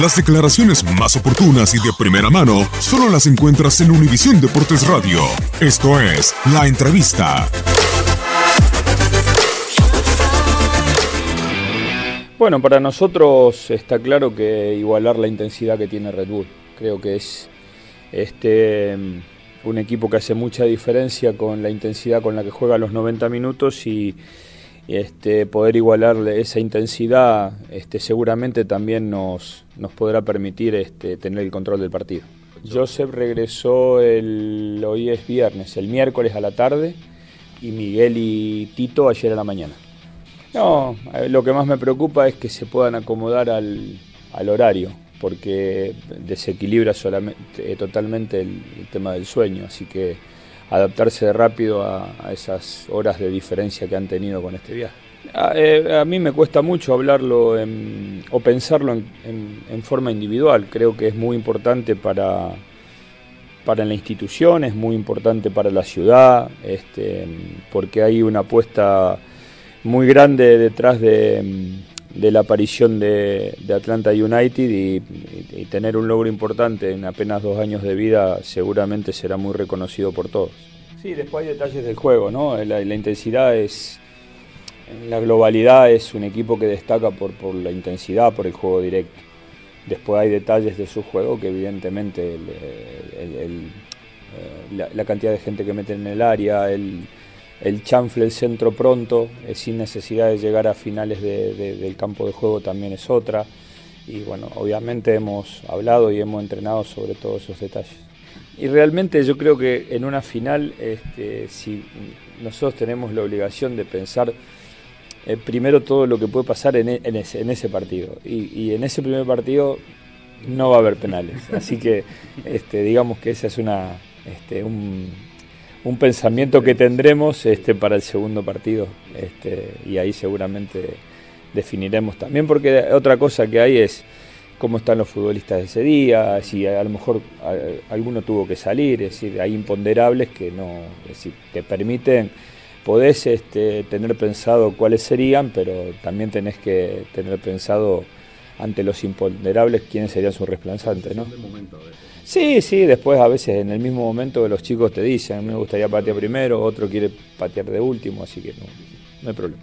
Las declaraciones más oportunas y de primera mano solo las encuentras en Univisión Deportes Radio. Esto es La Entrevista. Bueno, para nosotros está claro que igualar la intensidad que tiene Red Bull. Creo que es este, un equipo que hace mucha diferencia con la intensidad con la que juega los 90 minutos y este, poder igualarle esa intensidad este, seguramente también nos, nos podrá permitir este, tener el control del partido. Joseph regresó el, hoy es viernes, el miércoles a la tarde y Miguel y Tito ayer a la mañana. No, eh, lo que más me preocupa es que se puedan acomodar al, al horario, porque desequilibra eh, totalmente el tema del sueño, así que adaptarse rápido a, esas horas de diferencia que han tenido con este viaje. A, eh, a mí me cuesta mucho hablarlo o pensarlo en, en, en, forma individual. Creo que es muy importante para, para la institución, es muy importante para la ciudad, este, porque hay una apuesta muy grande detrás de, de la aparición de, de Atlanta United y, tener un logro importante en apenas dos años de vida seguramente será muy reconocido por todos. Sí, después hay detalles del juego, ¿no? La, intensidad es, la globalidad es un equipo que destaca por, por, la intensidad, por el juego directo. Después hay detalles de su juego que evidentemente el, eh, la, la, cantidad de gente que mete en el área, el, el chanfle, el centro pronto, eh, sin necesidad de llegar a finales de, de, del campo de juego también es otra. Y bueno, obviamente hemos hablado y hemos entrenado sobre todos esos detalles. Y realmente yo creo que en una final, este, si nosotros tenemos la obligación de pensar eh, primero todo lo que puede pasar en, en, ese, en ese, partido. Y, y, en ese primer partido no va a haber penales. Así que este, digamos que ese es una, este, un, un, pensamiento que tendremos este, para el segundo partido. Este, y ahí seguramente definiremos también, porque otra cosa que hay es cómo están los futbolistas ese día, si a lo mejor alguno tuvo que salir, es decir, hay imponderables que no, es te permiten, podés este, tener pensado cuáles serían, pero también tenés que tener pensado ante los imponderables quiénes serían sus reemplazantes, ¿no? Sí, sí, después a veces en el mismo momento los chicos te dicen, me gustaría patear primero, otro quiere patear de último, así que no, no hay problema.